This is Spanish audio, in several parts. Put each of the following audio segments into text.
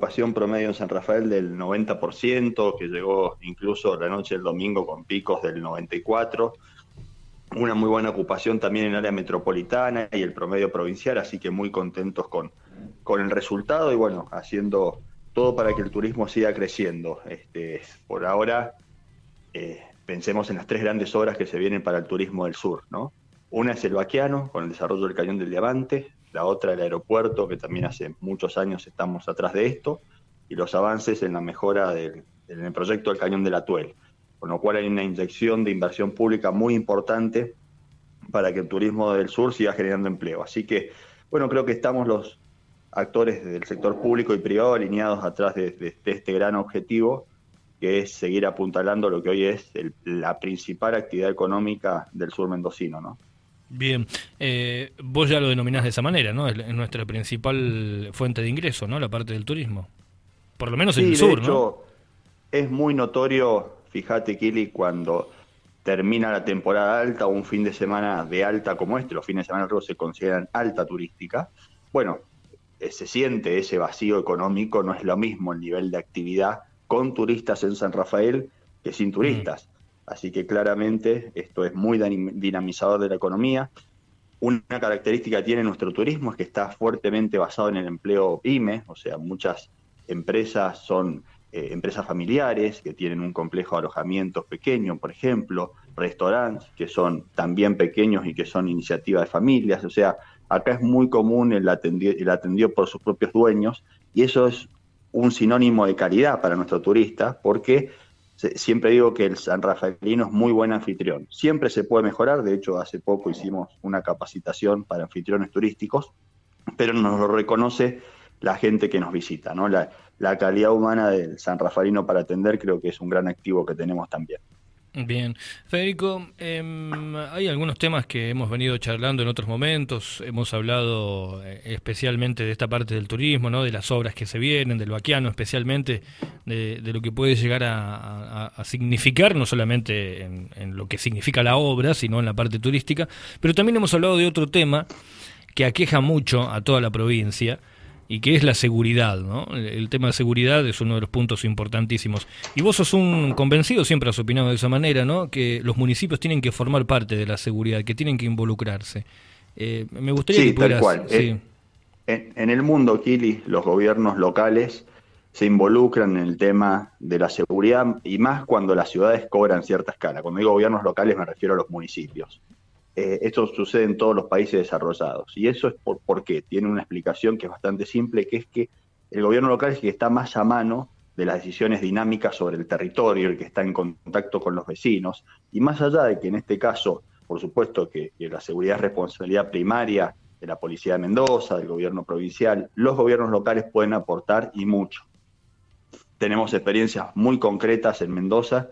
ocupación promedio en San Rafael del 90%, que llegó incluso la noche del domingo con picos del 94%. Una muy buena ocupación también en área metropolitana y el promedio provincial, así que muy contentos con, con el resultado y bueno, haciendo todo para que el turismo siga creciendo. Este, por ahora, eh, pensemos en las tres grandes obras que se vienen para el turismo del sur, ¿no? Una es el Baquiano, con el desarrollo del Cañón del Diamante, la otra el aeropuerto, que también hace muchos años estamos atrás de esto, y los avances en la mejora del, el proyecto del Cañón de la Tuel, con lo cual hay una inyección de inversión pública muy importante para que el turismo del sur siga generando empleo. Así que, bueno, creo que estamos los actores del sector público y privado alineados atrás de, este gran objetivo, que es seguir apuntalando lo que hoy es la principal actividad económica del sur mendocino, ¿no? Bien, eh, vos ya lo denominás de esa manera, ¿no? Es, nuestra principal fuente de ingreso, ¿no? La parte del turismo. Por lo menos en el sur, de hecho, Es muy notorio, fíjate, Kili, cuando termina la temporada alta o un fin de semana de alta como este, los fines de semana luego se consideran alta turística. Bueno, eh, se siente ese vacío económico, no es lo mismo el nivel de actividad con turistas en San Rafael que sin turistas. Así que claramente esto es muy dinamizador de la economía. Una característica que tiene nuestro turismo es que está fuertemente basado en el empleo PYME, o sea, muchas empresas son eh, empresas familiares que tienen un complejo de alojamiento pequeño, por ejemplo, restaurantes que son también pequeños y que son iniciativas de familias, o sea, acá es muy común el atendido, el atendido por sus propios dueños y eso es un sinónimo de calidad para nuestro turista porque siempre digo que el San Rafaelino es muy buen anfitrión. Siempre se puede mejorar, de hecho hace poco hicimos una capacitación para anfitriones turísticos, pero nos lo reconoce la gente que nos visita, ¿no? La, la calidad humana del San Rafaelino para atender creo que es un gran activo que tenemos también. Bien, Federico, em, hay algunos temas que hemos venido charlando en otros momentos, hemos hablado eh, especialmente de esta parte del turismo, ¿no? de las obras que se vienen, del vaquiano especialmente, de, lo que puede llegar a, significar, no solamente en, lo que significa la obra, sino en la parte turística, pero también hemos hablado de otro tema que aqueja mucho a toda la provincia, y que es la seguridad, ¿no? El tema de seguridad es uno de los puntos importantísimos. Y vos sos un convencido, siempre has opinado de esa manera, ¿no? Que los municipios tienen que formar parte de la seguridad, que tienen que involucrarse. Eh, me gustaría que pudieras... Tal cual. Sí. Eh, en, el mundo, Kili, los gobiernos locales se involucran en el tema de la seguridad y más cuando las ciudades cobran cierta escala. Cuando digo gobiernos locales me refiero a los municipios. Eh, esto sucede en todos los países desarrollados. Y eso es por, porque tiene una explicación que es bastante simple, que es que el gobierno local es el que está más a mano de las decisiones dinámicas sobre el territorio, el que está en contacto con los vecinos. Y más allá de que en este caso, por supuesto que, que la seguridad es responsabilidad primaria de la Policía de Mendoza, del gobierno provincial, los gobiernos locales pueden aportar y mucho. Tenemos experiencias muy concretas en Mendoza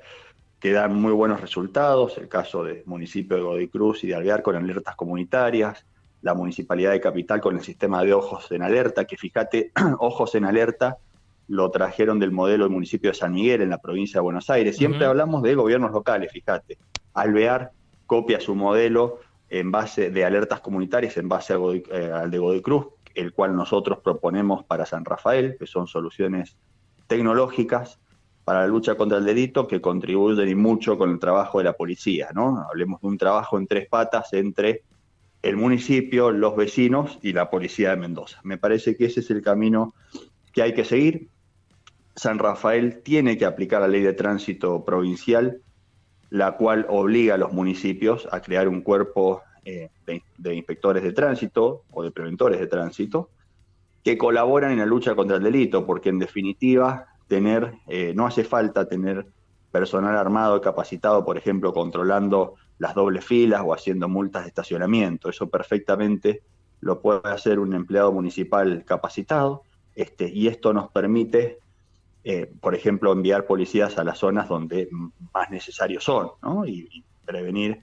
que dan muy buenos resultados, el caso del municipio de Godoy Cruz y de Alvear con alertas comunitarias, la municipalidad de Capital con el sistema de ojos en alerta, que fíjate, ojos en alerta lo trajeron del modelo del municipio de San Miguel en la provincia de Buenos Aires. Siempre hablamos de gobiernos locales, fíjate. Alvear copia su modelo en base de alertas comunitarias, en base eh, al de Godoy Cruz, el cual nosotros proponemos para San Rafael, que son soluciones tecnológicas para la lucha contra el delito que contribuyen y mucho con el trabajo de la policía, ¿no? Hablemos de un trabajo en tres patas entre el municipio, los vecinos y la policía de Mendoza. Me parece que ese es el camino que hay que seguir. San Rafael tiene que aplicar la ley de tránsito provincial, la cual obliga a los municipios a crear un cuerpo eh, de inspectores de tránsito o de preventores de tránsito que colaboran en la lucha contra el delito, porque en definitiva tener, eh, no hace falta tener personal armado capacitado, por ejemplo, controlando las dobles filas o haciendo multas de estacionamiento. Eso perfectamente lo puede hacer un empleado municipal capacitado, este, y esto nos permite, eh, por ejemplo, enviar policías a las zonas donde más necesarios son, ¿no? y, prevenir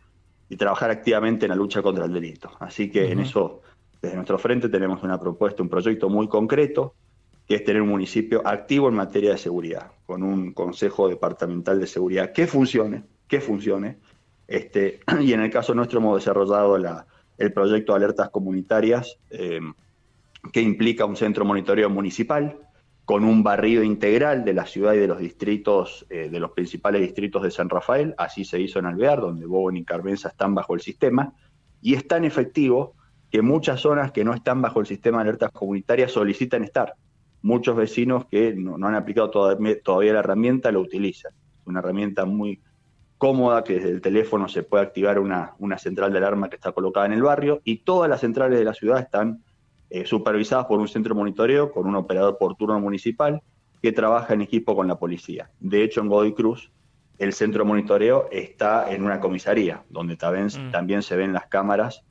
y trabajar activamente en la lucha contra el delito. Así que en eso, desde nuestro frente, tenemos una propuesta, un proyecto muy concreto que es tener un municipio activo en materia de seguridad, con un consejo departamental de seguridad que funcione, que funcione. Este, y en el caso nuestro hemos desarrollado la, el proyecto de alertas comunitarias, eh, que implica un centro monitoreo municipal, con un barrido integral de la ciudad y de los distritos, eh, de los principales distritos de San Rafael, así se hizo en Alvear, donde Bowen y Carmenza están bajo el sistema, y es tan efectivo que muchas zonas que no están bajo el sistema de alertas comunitarias solicitan estar. Muchos vecinos que no, han aplicado todavía, la herramienta lo utilizan. Es una herramienta muy cómoda que desde el teléfono se puede activar una, una central de alarma que está colocada en el barrio y todas las centrales de la ciudad están eh, supervisadas por un centro de monitoreo con un operador por turno municipal que trabaja en equipo con la policía. De hecho, en Godoy Cruz, el centro de monitoreo está en una comisaría, donde también, mm. también se ven las cámaras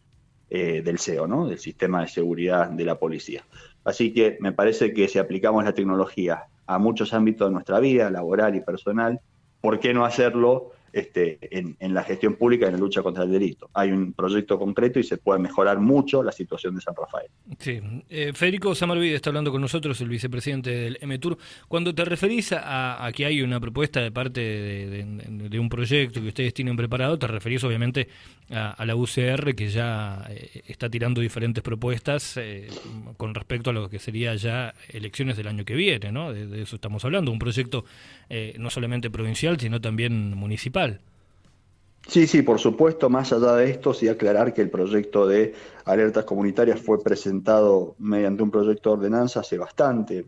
eh, del CEO, ¿no? del sistema de seguridad de la policía. Así que me parece que si aplicamos la tecnología a muchos ámbitos de nuestra vida, laboral y personal, ¿por qué no hacerlo este, en, la gestión pública y en la lucha contra el delito. Hay un proyecto concreto y se puede mejorar mucho la situación de San Rafael. Sí. Eh, Federico Samarvide está hablando con nosotros, el vicepresidente del MTUR. Cuando te referís a, que hay una propuesta de parte de, un proyecto que ustedes tienen preparado, te referís obviamente a, la UCR que ya eh, está tirando diferentes propuestas eh, con respecto a lo que sería ya elecciones del año que viene, ¿no? De, eso estamos hablando, un proyecto no solamente provincial, sino también municipal. Sí, sí, por supuesto, más allá de esto, sí aclarar que el proyecto de alertas comunitarias fue presentado mediante un proyecto de ordenanza hace bastante,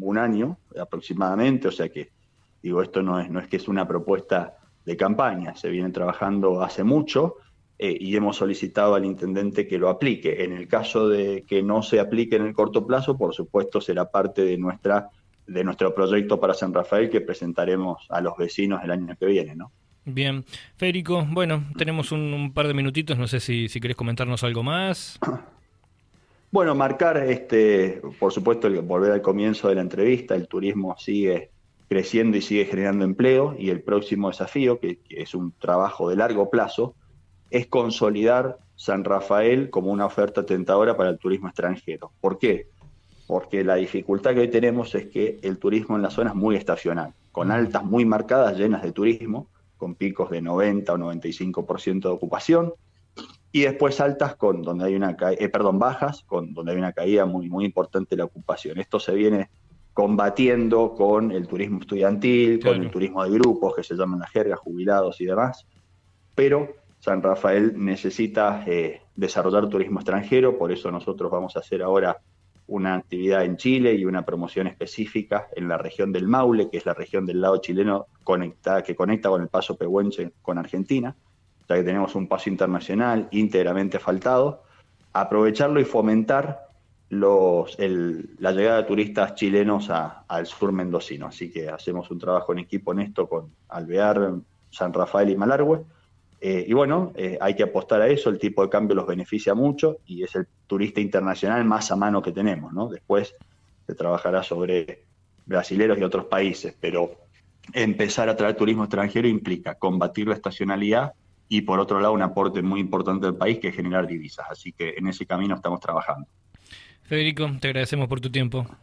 un año aproximadamente, o sea que, digo, esto no es, no es que es una propuesta de campaña, se viene trabajando hace mucho eh, y hemos solicitado al intendente que lo aplique. En el caso de que no se aplique en el corto plazo, por supuesto será parte de nuestra de nuestro proyecto para San Rafael que presentaremos a los vecinos el año que viene, ¿no? Bien, Federico, bueno, tenemos un, par de minutitos, no sé si, si querés comentarnos algo más. Bueno, marcar, este, por supuesto, volver al comienzo de la entrevista, el turismo sigue creciendo y sigue generando empleo y el próximo desafío, que, es un trabajo de largo plazo, es consolidar San Rafael como una oferta tentadora para el turismo extranjero. ¿Por qué? Porque la dificultad que hoy tenemos es que el turismo en la zona es muy estacional, con altas muy marcadas, llenas de turismo, con picos de 90 o 95% de ocupación, y después altas con donde hay una eh, perdón, bajas, con donde hay una caída muy, muy importante de la ocupación. Esto se viene combatiendo con el turismo estudiantil, con el turismo de grupos, que se llaman las jergas, jubilados y demás, pero San Rafael necesita eh, desarrollar turismo extranjero, por eso nosotros vamos a hacer ahora una actividad en Chile y una promoción específica en la región del Maule, que es la región del lado chileno que conecta con el paso pehuenche con Argentina, ya que tenemos un paso internacional íntegramente faltado, aprovecharlo y fomentar los, la llegada de turistas chilenos al sur mendocino. Así que hacemos un trabajo en equipo en esto con Alvear, San Rafael y Malargüe eh, y bueno, eh, hay que apostar a eso, el tipo de cambio los beneficia mucho y es el turista internacional más a mano que tenemos, ¿no? Después se trabajará sobre brasileros y otros países, pero empezar a traer turismo extranjero implica combatir la estacionalidad y por otro lado un aporte muy importante del país que es generar divisas. Así que en ese camino estamos trabajando. Federico, te agradecemos por tu tiempo.